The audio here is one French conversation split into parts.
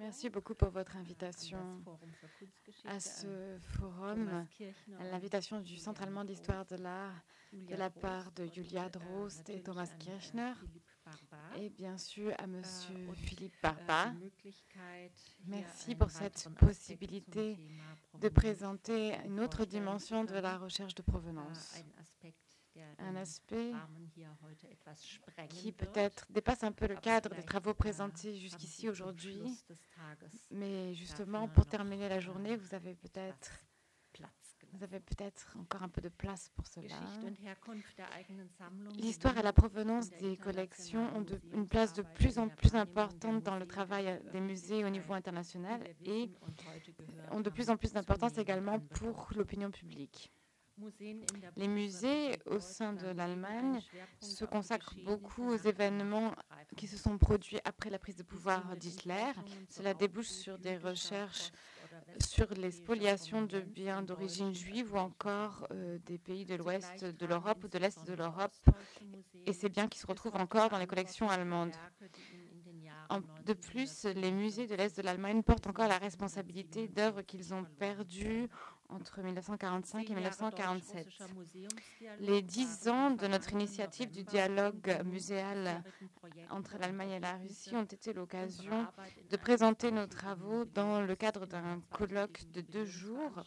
Merci beaucoup pour votre invitation à ce forum, à l'invitation du Centre allemand d'histoire de l'art de la part de Julia Drost et Thomas Kirchner. et bien sûr à Monsieur Philippe Barba. Merci pour cette possibilité de présenter une autre dimension de la recherche de provenance un aspect qui peut-être dépasse un peu le cadre des travaux présentés jusqu'ici aujourd'hui. Mais justement, pour terminer la journée, vous avez peut-être vous avez peut-être encore un peu de place pour cela. L'histoire et la provenance des collections ont une place de plus en plus importante dans le travail des musées au niveau international et ont de plus en plus d'importance également pour l'opinion publique. Les musées au sein de l'Allemagne se consacrent beaucoup aux événements qui se sont produits après la prise de pouvoir d'Hitler. Cela débouche sur des recherches sur les spoliations de biens d'origine juive ou encore euh, des pays de l'ouest de l'Europe ou de l'est de l'Europe et ces biens qui se retrouvent encore dans les collections allemandes. de plus, les musées de l'Est de l'Allemagne portent encore la responsabilité d'œuvres qu'ils ont perdues entre 1945 et 1947. Les dix ans de notre initiative du dialogue muséal entre l'Allemagne et la Russie ont été l'occasion de présenter nos travaux dans le cadre d'un colloque de deux jours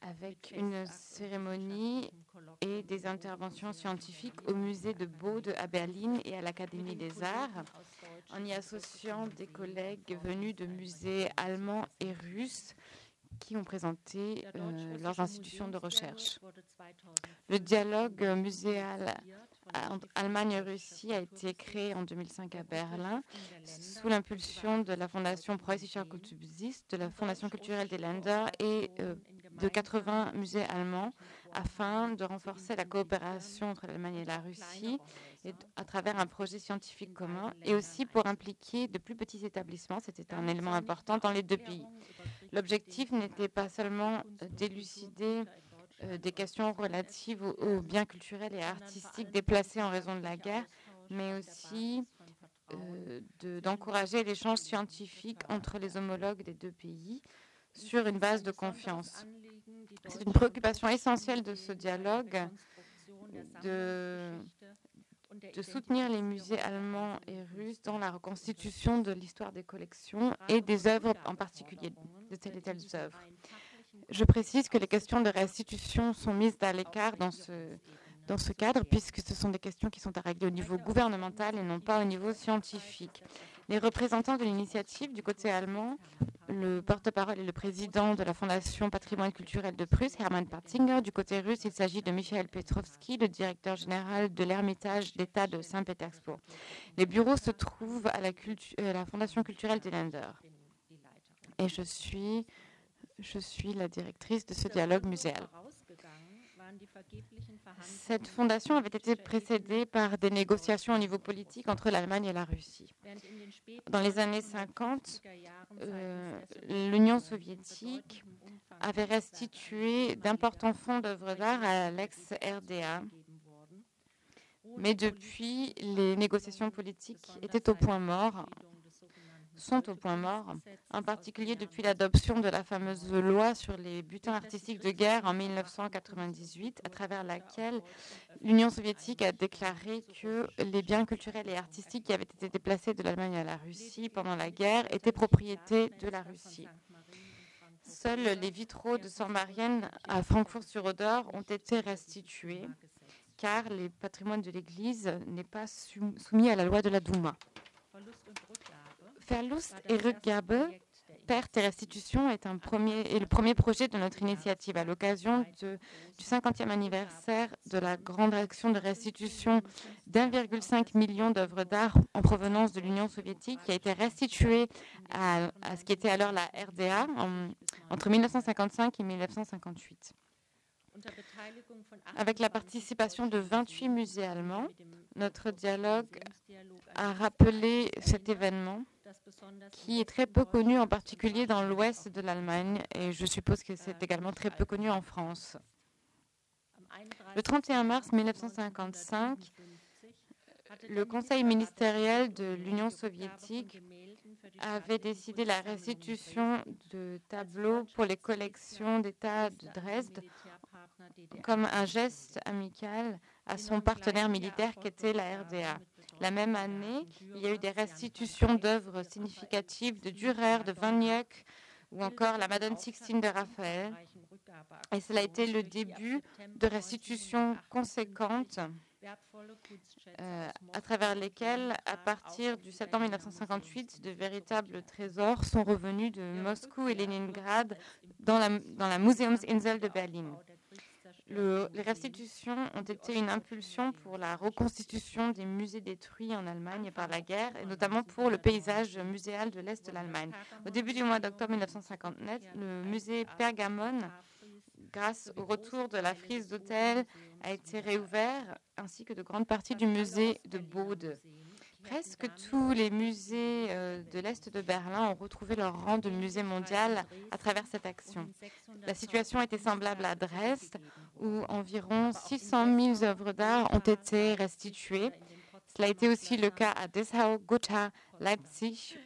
avec une cérémonie et des interventions scientifiques au musée de Bode à Berlin et à l'Académie des Arts, en y associant des collègues venus de musées allemands et russes qui ont présenté euh, leurs institutions de recherche. Le dialogue muséal entre Allemagne et Russie a été créé en 2005 à Berlin sous l'impulsion de la Fondation Preußischer Kulturbesitz, de la Fondation culturelle des Länder et euh, de 80 musées allemands afin de renforcer la coopération entre l'Allemagne et la Russie à travers un projet scientifique commun et aussi pour impliquer de plus petits établissements. C'était un élément important dans les deux pays. L'objectif n'était pas seulement d'élucider euh, des questions relatives aux, biens culturels et artistiques déplacés en raison de la guerre, mais aussi euh, d'encourager l'échange scientifique entre les homologues des deux pays sur une base de confiance. C'est une préoccupation essentielle de ce dialogue de, de soutenir les musées allemands et russes dans la reconstitution de l'histoire des collections et des œuvres en particulier, de telles et telles œuvres. Je précise que les questions de restitution sont mises à l'écart dans ce, dans ce cadre, puisque ce sont des questions qui sont à régler au niveau gouvernemental et non pas au niveau scientifique. Les représentants de l'initiative du côté allemand, le porte-parole et le président de la Fondation Patrimoine culturel de Prusse, Hermann Partzinger. Du côté russe, il s'agit de Michael Petrovski, le directeur général de l'Ermitage d'État de Saint-Pétersbourg. Les bureaux se trouvent à la, euh, la Fondation culturelle des Länder. Et je suis la directrice de ce dialogue muséal. Cette fondation avait été précédée par des négociations au niveau politique entre l'Allemagne et la Russie. Dans les années 50, euh, l'Union soviétique avait restitué d'importants fonds d'œuvres d'art à l'ex-RDA. Mais depuis, les négociations politiques étaient au point mort sont au point mort, en particulier depuis l'adoption de la fameuse loi sur les butins artistiques de guerre en 1998, à travers laquelle l'Union soviétique a déclaré que les biens culturels et artistiques qui avaient été déplacés de l'Allemagne à la Russie pendant la guerre étaient propriété de la Russie. Seuls les vitraux de Saint-Marienne à Francfort-sur-Oder ont été restitués, car les patrimoines de l'Église n'est pas soumis à la loi de la Douma. Verlust et Rückgabe, perte et restitution, est, le premier projet de notre initiative à l'occasion du 50e anniversaire de la grande action de restitution d'1,5 million d'œuvres d'art en provenance de l'Union soviétique qui a été restituée à, ce qui était alors la RDA entre 1955 et 1958. Avec la participation de 28 musées allemands, notre dialogue a rappelé cet événement qui est très peu connu, en particulier dans l'ouest de l'Allemagne, et je suppose que c'est également très peu connu en France. Le 31 mars 1955, le Conseil ministériel de l'Union soviétique avait décidé la restitution de tableaux pour les collections d'État de Dresde comme un geste amical à son partenaire militaire qui était la RDA. La même année, il y a eu des restitutions d'œuvres significatives de Dürer, de Van Eyck ou encore la Madone Sixtine de Raphaël. Et cela a été le début de restitutions conséquentes euh, à travers lesquelles, à partir du septembre 1958, de véritables trésors sont revenus de Moscou et Leningrad dans dans la Museumsinsel de Berlin. Les restitutions ont été une impulsion pour la reconstitution des musées détruits en Allemagne par la guerre, et notamment pour le paysage muséal de l'Est de l'Allemagne. Au début du mois d'octobre 1959, le musée Pergamon grâce au retour de la frise d'hôtel, a été réouvert, ainsi que de grandes parties du musée de Bode. Presque tous les musées euh, de l'Est de Berlin ont retrouvé leur rang de musée mondial à travers cette action. La situation était semblable à Dresde, où environ 600 000 œuvres d'art ont été restituées. Cela a été aussi le cas à Dessau, Gotha, Leipzig,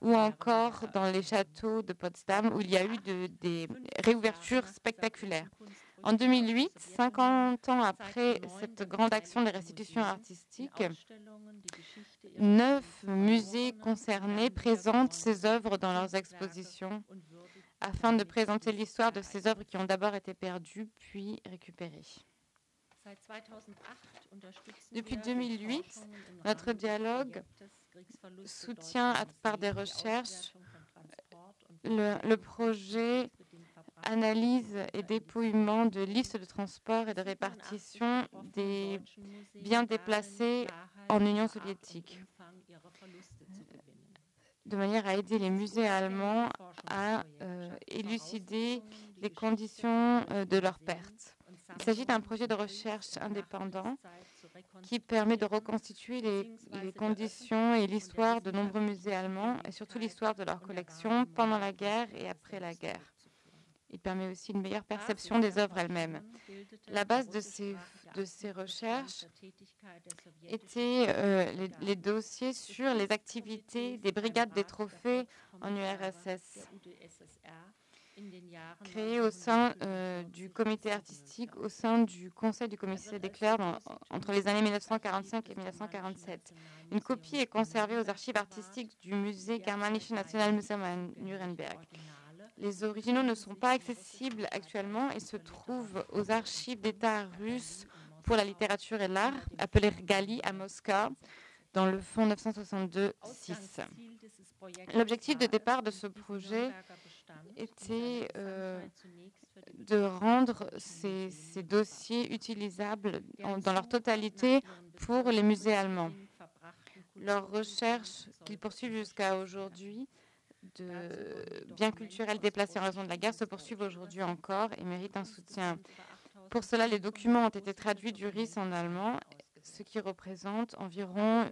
ou encore dans les châteaux de Potsdam où il y a eu des réouvertures spectaculaires. En 2008, 50 ans après cette grande action de restitution artistique, neuf musées concernés présentent ces œuvres dans leurs expositions afin de présenter l'histoire de ces œuvres qui ont d'abord été perdues puis récupérées. Depuis 2008, notre dialogue soutient par des recherches le, projet analyse et dépouillement de listes de transport et de répartition des biens déplacés en Union soviétique, de manière à aider les musées allemands à euh, élucider les conditions euh, de leur perte. Il s'agit d'un projet de recherche indépendant qui permet de reconstituer les, conditions et l'histoire de nombreux musées allemands et surtout l'histoire de leurs collections pendant la guerre et après la guerre. Il permet aussi une meilleure perception des œuvres elles-mêmes. La base de ces, de ces recherches était euh, les, les, dossiers sur les activités des brigades des trophées en URSS créé au sein euh, du comité artistique, au sein du conseil du commissaire des clercs entre les années 1945 et 1947. Une copie est conservée aux archives artistiques du musée Germanische Nationalmuseum à Nuremberg. Les originaux ne sont pas accessibles actuellement et se trouvent aux archives d'État russes pour la littérature et l'art, appelées Gali à Moscou, dans le fonds 962-6. L'objectif de départ de ce projet était euh, de rendre ces, dossiers utilisables dans leur totalité pour les musées allemands. Leurs recherches qu'ils poursuivent jusqu'à aujourd'hui de biens culturels déplacés en raison de la guerre se poursuivent aujourd'hui encore et méritent un soutien. Pour cela, les documents ont été traduits du RIS en allemand ce qui représente environ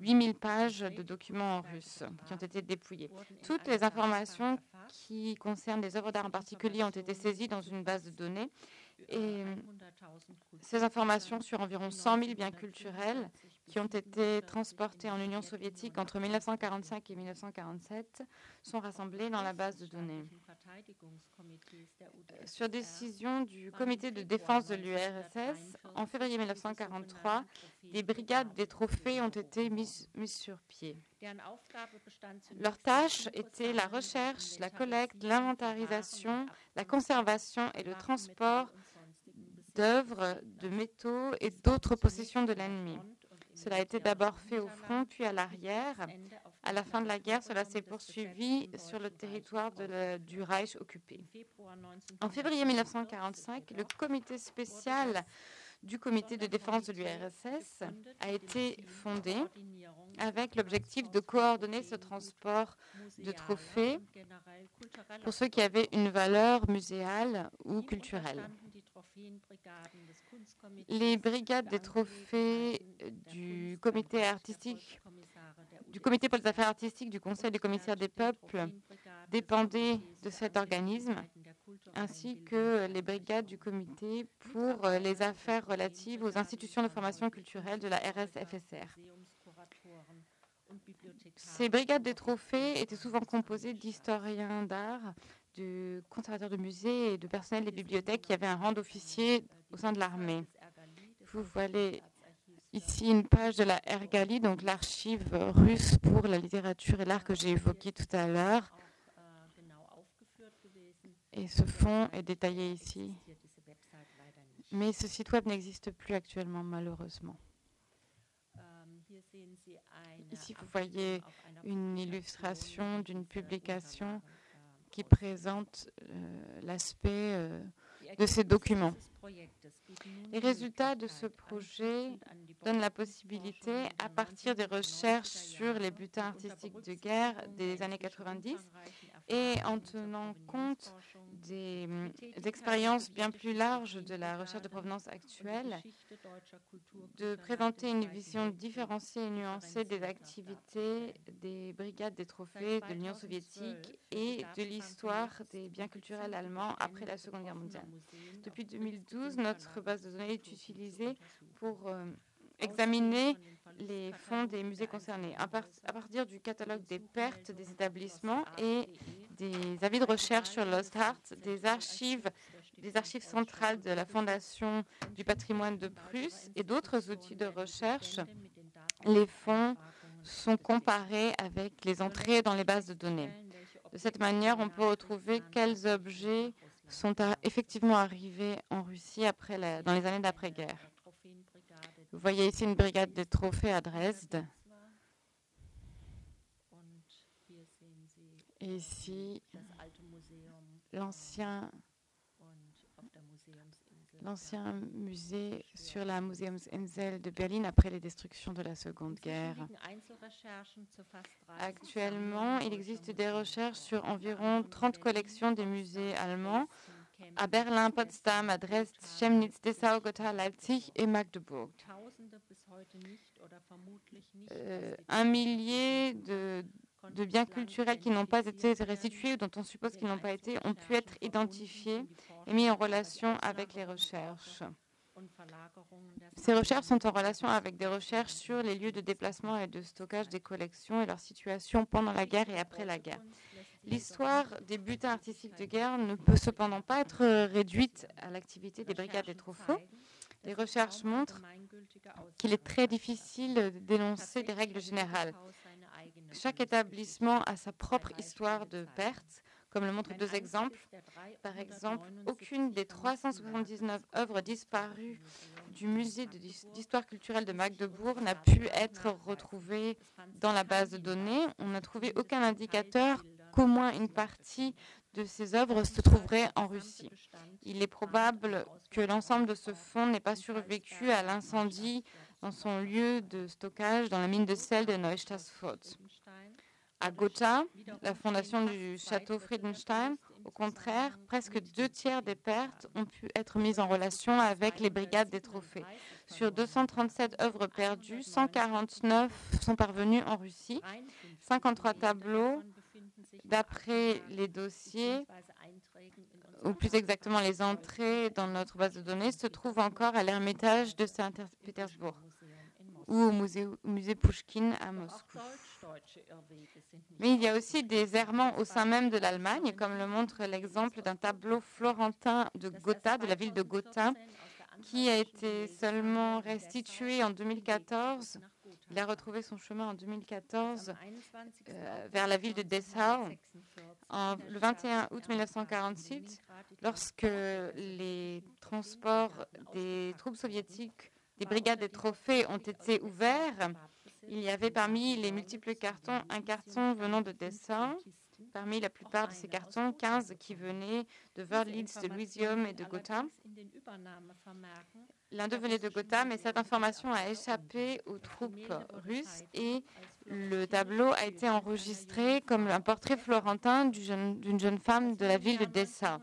8000 euh, pages de documents en russe qui ont été dépouillés. Toutes les informations qui concernent les œuvres d'art en particulier ont été saisies dans une base de données et ces informations sur environ 100 000 biens culturels qui ont été transportés en Union soviétique entre 1945 et 1947 sont rassemblés dans la base de données. Sur décision du comité de défense de l'URSS, en février 1943, des brigades des trophées ont été mises, sur pied. Leur tâche était la recherche, la collecte, l'inventarisation, la conservation et le transport d'œuvres, de métaux et d'autres possessions de l'ennemi. Cela a été d'abord fait au front, puis à l'arrière. À la fin de la guerre, cela s'est poursuivi sur le territoire du Reich occupé. En février 1945, le comité spécial du comité de défense de l'URSS a été fondé avec l'objectif de coordonner ce transport de trophées pour ceux qui avaient une valeur muséale ou culturelle. Les brigades des trophées du comité artistique, du comité pour les affaires artistiques du Conseil des commissaires des peuples dépendaient de cet organisme, ainsi que les brigades du comité pour les affaires relatives aux institutions de formation culturelle de la RSFSR. Ces brigades des trophées étaient souvent composées d'historiens d'art, de conservateurs de musées et de personnel des bibliothèques qui avaient un rang d'officier au sein de l'armée. Vous voyez ici une page de la Ergali, donc l'archive russe pour la littérature et l'art que j'ai évoqué tout à l'heure. Et ce fond est détaillé ici. Mais ce site web n'existe plus actuellement, malheureusement. Ici, vous voyez une illustration d'une publication qui présente euh, l'aspect euh, de ces documents. Les résultats de ce projet donnent la possibilité, à partir des recherches sur les butins artistiques de guerre des années 90 et en tenant compte des, expériences bien plus larges de la recherche de provenance actuelle, de présenter une vision différenciée et nuancée des activités des brigades des trophées de l'Union soviétique et de l'histoire des biens culturels allemands après la Seconde Guerre mondiale. Depuis 2012, notre base de données est utilisée pour euh, examiner les fonds des musées concernés à, partir du catalogue des pertes des établissements et des avis de recherche sur Lost Heart, des archives, des archives centrales de la Fondation du patrimoine de Prusse et d'autres outils de recherche. Les fonds sont comparés avec les entrées dans les bases de données. De cette manière, on peut retrouver quels objets sont effectivement arrivés en Russie dans les années d'après-guerre. Vous voyez ici une brigade de trophées à Dresde. Et ici, l'ancien musée sur la Museumsinsel de Berlin après les destructions de la Seconde Guerre. Actuellement, il existe des recherches sur environ 30 collections des musées allemands à Berlin, Potsdam, à Dresde, Chemnitz, Dessau, Gotha, Leipzig et Magdebourg. Euh, un millier de, de biens culturels qui n'ont pas été restitués ou dont on suppose qu'ils n'ont pas été ont pu être identifiés et mis en relation avec les recherches. Ces recherches sont en relation avec des recherches sur les lieux de déplacement et de stockage des collections et leur situation pendant la guerre et après la guerre. L'histoire des butins artistiques de guerre ne peut cependant pas être réduite à l'activité des brigades des trophées. Les recherches montrent qu'il est très difficile d'énoncer des règles générales. Chaque établissement a sa propre histoire de perte, comme le montrent deux exemples. Par exemple, aucune des 379 œuvres disparues du musée d'histoire culturelle de Magdebourg n'a pu être retrouvée dans la base de données. On n'a trouvé aucun indicateur qu'au moins une partie de ces œuvres se trouverait en Russie. Il est probable que l'ensemble de ce fonds n'ait pas survécu à l'incendie dans son lieu de stockage dans la mine de sel de Neustadt-Fort. À Gotha, la fondation du château Friedenstein, au contraire, presque deux tiers des pertes ont pu être mises en relation avec les brigades des trophées. Sur 237 œuvres perdues, 149 sont parvenues en Russie, 53 tableaux D'après les dossiers, ou plus exactement les entrées dans notre base de données, se trouvent encore à l'Ermitage de Saint-Pétersbourg ou au musée, musée Pushkin à Moscou. Mais il y a aussi des errements au sein même de l'Allemagne, comme le montre l'exemple d'un tableau florentin de Gotha, de la ville de Gotha, qui a été seulement restitué en 2014 il a retrouvé son chemin en 2014 euh, vers la ville de Dessau. En, le 21 août 1946, lorsque les transports des troupes soviétiques des brigades des trophées ont été ouverts, il y avait parmi les multiples cartons un carton venant de Dessau Parmi la plupart de ces cartons, 15 qui venaient de Wörlitz, de Louisium et de Gotha. L'un d'eux venait de Gotha, mais cette information a échappé aux troupes russes et le tableau a été enregistré comme un portrait florentin d'une jeune, femme de la ville de Dessa.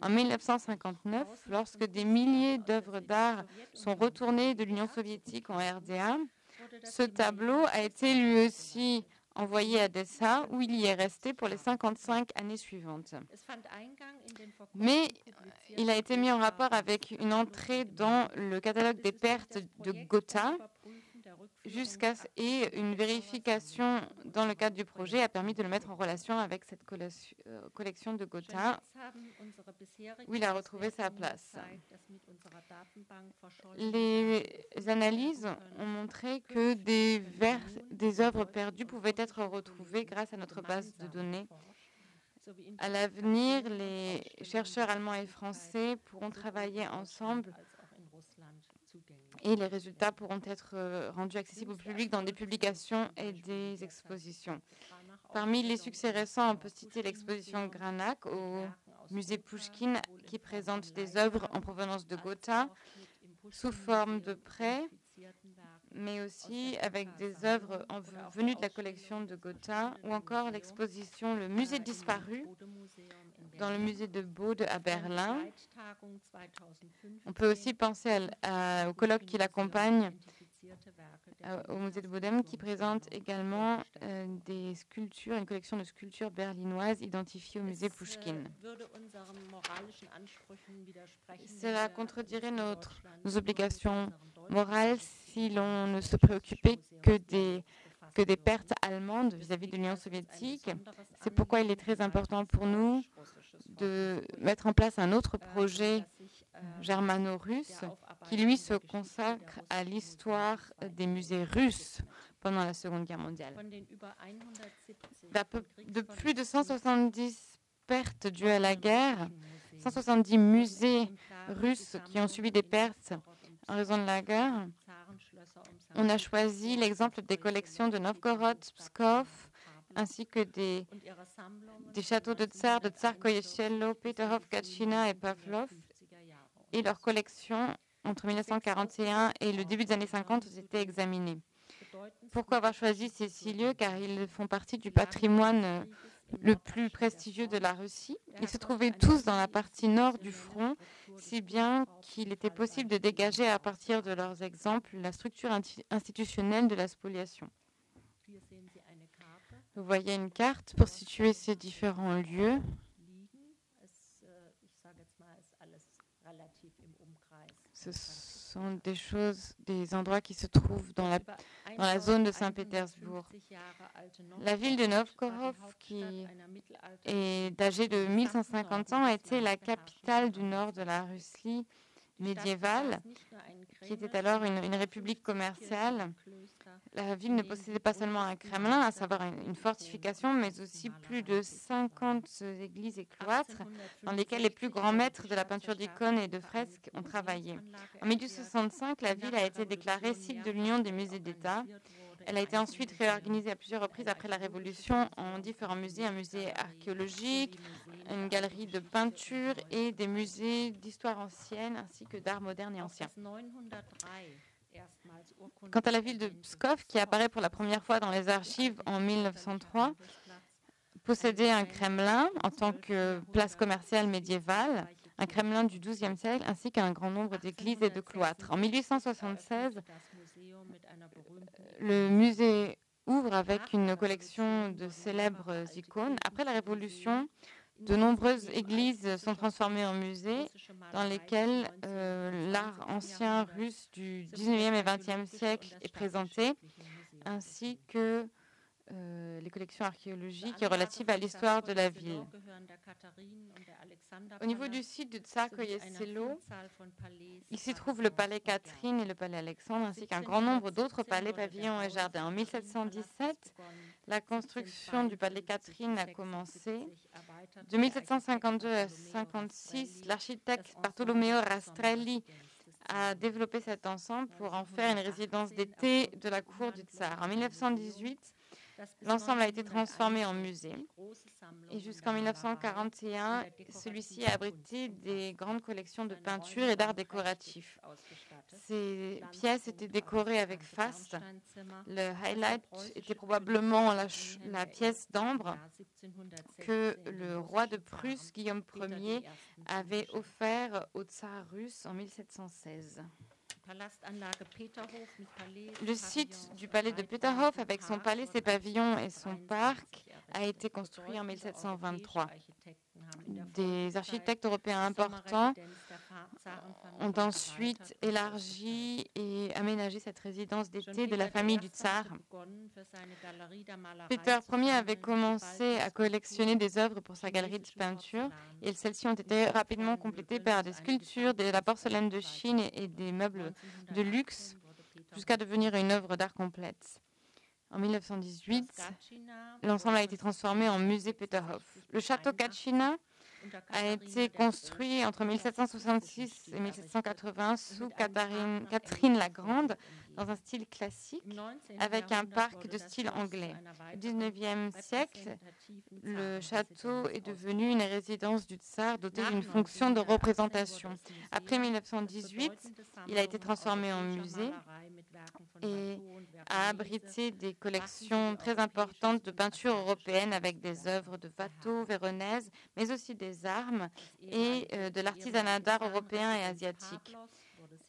En 1959, lorsque des milliers d'œuvres d'art sont retournées de l'Union soviétique en RDA, ce tableau a été lui aussi envoyé à Dessau, où il y est resté pour les 55 années suivantes. Mais il a été mis en rapport avec une entrée dans le catalogue des pertes de Gotha jusqu'à et une vérification dans le cadre du projet a permis de le mettre en relation avec cette euh, collection de Gotha où il a retrouvé sa place. Les analyses ont montré que des, des œuvres perdues pouvaient être retrouvées grâce à notre base de données. À l'avenir, les chercheurs allemands et français pourront travailler ensemble et les résultats pourront être euh, rendus accessibles au public dans des publications et des expositions. Parmi les succès récents, on peut citer l'exposition Granac au musée Pushkin qui présente des œuvres en provenance de Gotha sous forme de prêt, mais aussi avec des œuvres venues de la collection de Gotha, ou encore l'exposition Le musée disparu dans le musée de Bode à Berlin. On peut aussi penser au colloque qui l'accompagne au musée de Bodem qui présente également euh, des sculptures, une collection de sculptures berlinoises identifiées au musée Pushkin. Cela contredirait notre, nos obligations morales si l'on ne se préoccupait que des, que des pertes allemandes vis-à-vis -vis de l'Union soviétique. C'est pourquoi il est très important pour nous de mettre en place un autre projet germano-russe qui, lui, se consacre à l'histoire des musées russes pendant la Seconde Guerre mondiale. De plus de 170 pertes dues à la guerre, 170 musées russes qui ont subi des pertes en raison de la guerre, on a choisi l'exemple des collections de Novgorod, Pskov, ainsi que des, des châteaux de tsar, de Tsar Koyechello, Peterhof, Gatchina et Pavlov, et leurs collections entre 1941 et le début des années 50 ont été examinées. Pourquoi avoir choisi ces six lieux? Car ils font partie du patrimoine euh, le plus prestigieux de la Russie. Ils se trouvaient tous dans la partie nord du front, si bien qu'il était possible de dégager à partir de leurs exemples la structure institutionnelle de la spoliation. Vous voyez une carte pour situer ces différents lieux. Ce sont des choses, des endroits qui se trouvent dans la, zone de Saint-Pétersbourg. La ville de Novgorod, qui est âgée de 1150 ans, était la capitale du nord de la Russie médiévale, qui était alors une république commerciale la ville ne possédait pas seulement un Kremlin, à savoir une fortification, mais aussi plus de 50 églises et cloîtres dans lesquels les plus grands maîtres de la peinture d'icônes et de fresques ont travaillé. En 1865, la ville a été déclarée site de l'Union des musées d'État. Elle a été ensuite réorganisée à plusieurs reprises après la Révolution en différents musées, un musée archéologique, une galerie de peinture et des musées d'histoire ancienne ainsi que d'art moderne et ancien. Quant à la ville de Pskov, qui apparaît pour la première fois dans les archives en 1903, possédait un Kremlin en tant que place commerciale médiévale, un Kremlin du XIIe siècle, ainsi qu'un grand nombre d'églises et de cloîtres. En 1876, le musée ouvre avec une collection de célèbres icônes. Après la Révolution, de nombreuses églises sont transformées en musées dans lesquels euh, l'art ancien russe du 19e et 20e siècle est présenté, ainsi que euh, les collections archéologiques relatives à l'histoire de la ville. Au niveau du site de Tsarkoye-Selo, il s'y trouve le palais Catherine et le palais Alexandre, ainsi qu'un grand nombre d'autres palais, pavillons et jardins. En 1717, la construction du palais Catherine a commencé. De 1752 à 1956, l'architecte Bartolomeo Rastrelli a développé cet ensemble pour en faire une résidence d'été de la cour du tsar. En 1918, L'ensemble a été transformé en musée. Et jusqu'en 1941, celui-ci a abrité des grandes collections de peintures et d'art décoratif. Ces pièces étaient décorées avec faste. Le highlight était probablement la, pièce d'ambre que le roi de Prusse, Guillaume Ier, avait offert au tsar russe en 1716. Le site du palais de Peterhof, avec son palais, ses pavillons et son parc, a été construit en 1723. Des architectes européens importants ont ensuite élargi et aménagé cette résidence d'été de la famille du tsar. Peter Ier avait commencé à collectionner des œuvres pour sa galerie de peinture et celles-ci ont été rapidement complétées par des sculptures, de la porcelaine de Chine et des meubles de luxe jusqu'à devenir une œuvre d'art complète. En 1918, l'ensemble a été transformé en musée Peterhof. Le château Gatchina a été construit entre 1766 et 1780 sous Catherine, Catherine la Grande dans un style classique avec un parc de style anglais. Au XIXe siècle, le château est devenu une résidence du tsar dotée d'une fonction de représentation. Après 1918, il a été transformé en musée et a abrité des collections très importantes de peintures européennes avec des œuvres de Watteau, véronèse, mais aussi des armes et euh, de l'artisanat d'art européen et asiatique.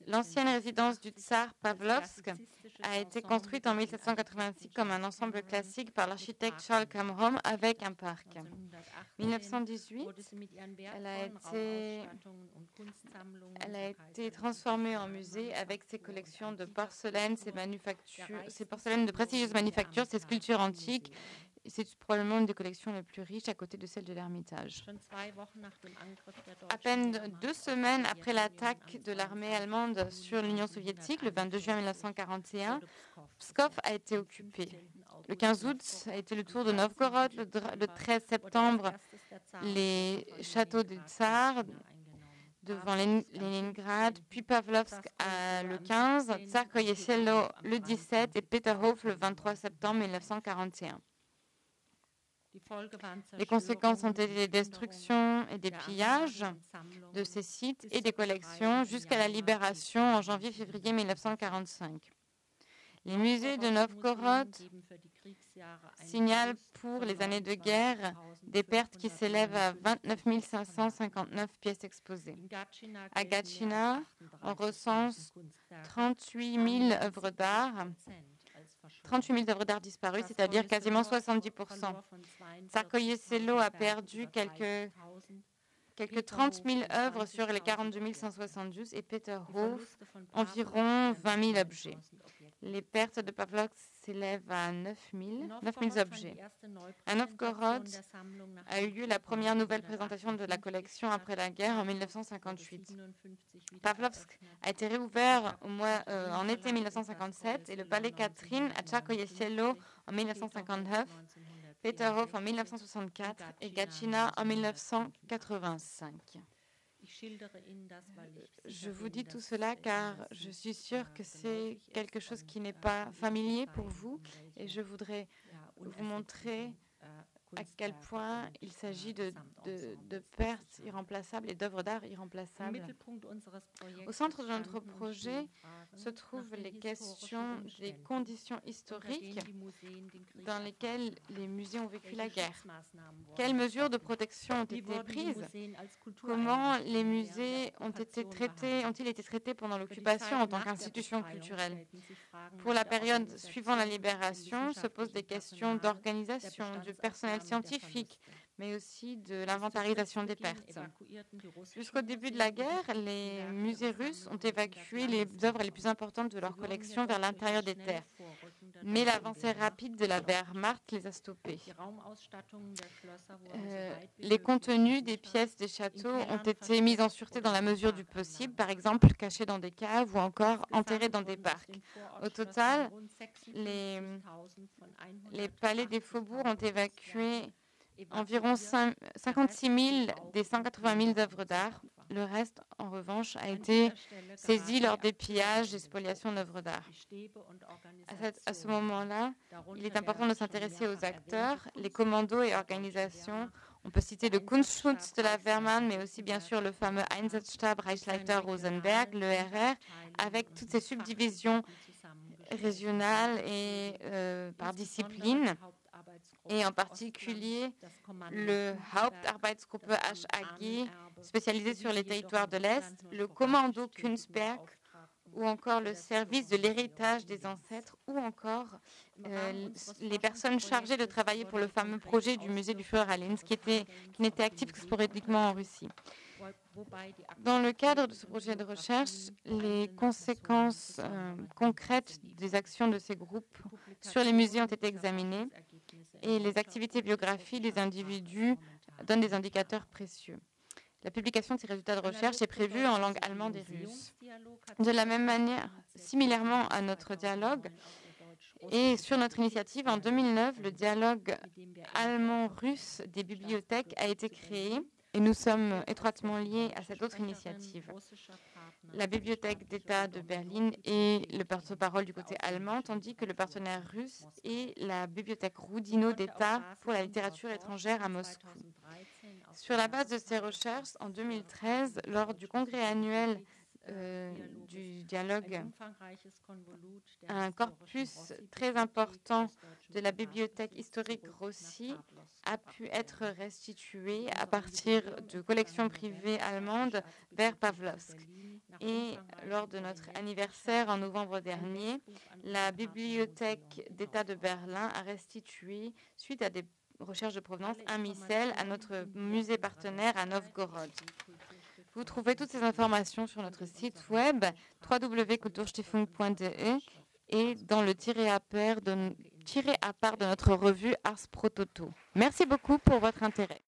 L'ancienne résidence du tsar Pavlovsk a été construite en 1786 comme un ensemble classique par l'architecte Charles Kamrom avec un parc. 1918, elle a été, elle a été transformée en musée avec ses collections de porcelaine, ses, ses porcelaines de prestigieuses manufactures, ses sculptures antiques c'est probablement une des collections les plus riches à côté de celle de l'Ermitage. À peine deux semaines après l'attaque de l'armée allemande sur l'Union soviétique, le 22 juin 1941, Pskov a été occupé. Le 15 août a été le tour de Novgorod. Le, 13 septembre, les châteaux des Tsars devant Leningrad, puis Pavlovsk le 15, Tsarkoye-Selo le 17 et Peterhof le 23 septembre 1941. Les conséquences ont été des destructions et des pillages de ces sites et des collections jusqu'à la libération en janvier-février 1945. Les musées de Novgorod signalent pour les années de guerre des pertes qui s'élèvent à 29 559 pièces exposées. À Gatchina, on recense 38 000 œuvres d'art 38 000 œuvres d'art disparues, c'est-à-dire quasiment 70% Sarkoye-Sello a perdu quelques, quelques 30 000 œuvres sur les 42 172 et Peter Hof environ 20 000 objets. Les pertes de Pavlov s'élèvent à 9 000, objets. À Novgorod a eu lieu la première nouvelle présentation de la collection après la guerre en 1958. Pavlovsk a été réouvert au mois, euh, en été 1957 et le palais Catherine à Tcharkoye-Sielo en 1959, Peterhof en 1964 et Gatchina en 1985. Je vous dis tout cela car je suis sûre que c'est quelque chose qui n'est pas familier pour vous. Et je voudrais vous montrer à quel point il s'agit de, de, pertes irremplaçables et d'œuvres d'art irremplaçables. Au centre de notre projet se trouvent les questions des conditions historiques dans lesquelles les musées ont vécu la guerre. Quelles mesures de protection ont été prises? Comment les musées ont été traités, ont-ils été traités pendant l'occupation en tant qu'institution culturelle? Pour la période suivant la libération, se posent des questions d'organisation, du personnel scientifique, mais aussi de l'inventarisation des pertes. Jusqu'au début de la guerre, les musées russes ont évacué les œuvres les plus importantes de leur collection vers l'intérieur des terres. Mais l'avancée rapide de la Wehrmacht les a stoppés. Euh, les contenus des pièces des châteaux ont été mis en sûreté dans la mesure du possible, par exemple cachés dans des caves ou encore enterrés dans des parcs. Au total, les, les palais des faubourgs ont évacué environ 56 000 des 180 000 œuvres d'art. Le reste, en revanche, a été saisi lors des pillages et spoliations d'œuvres d'art. À, ce moment-là, il est important de s'intéresser aux acteurs, les commandos et organisations. On peut citer le Kunstschutz de la Wehrmann, mais aussi bien sûr le fameux Einsatzstab Reichsleiter Rosenberg, le RR, avec toutes ces subdivisions régionales et euh, par discipline et en particulier le Hauptarbeitsgruppe HAG spécialisé sur les territoires de l'Est, le Commando Kunstberg ou encore le service de l'héritage des ancêtres ou encore euh, les personnes chargées de travailler pour le fameux projet du musée du Führer à qui, était, qui n'était actif que sporadiquement en Russie. Dans le cadre de ce projet de recherche, les conséquences euh, concrètes des actions de ces groupes sur les musées ont été examinées et les activités biographiques des individus donnent des indicateurs précieux. La publication de ces résultats de recherche est prévue en langue allemande et russe. De la même manière, similairement à notre dialogue, et sur notre initiative, en 2009, le dialogue allemand-russe des bibliothèques a été créé et nous sommes étroitement liés à cette autre initiative. La Bibliothèque d'État de Berlin et le porte-parole du côté allemand, tandis que le partenaire russe est la Bibliothèque Roudino d'État pour la littérature étrangère à Moscou. Sur la base de ces recherches, en 2013, lors du congrès annuel euh, du dialogue, un corpus très important de la bibliothèque historique Rossi a pu être restitué à partir de collections privées allemandes vers Pavlovsk. Et lors de notre anniversaire en novembre dernier, la bibliothèque d'État de Berlin a restitué, suite à des recherches de provenance, un missel à notre musée partenaire à Novgorod. Vous trouvez toutes ces informations sur notre site web www.kulturstiftung.de et dans le tiré à, part de, notre revue Ars Pro Toto. Merci beaucoup pour votre intérêt.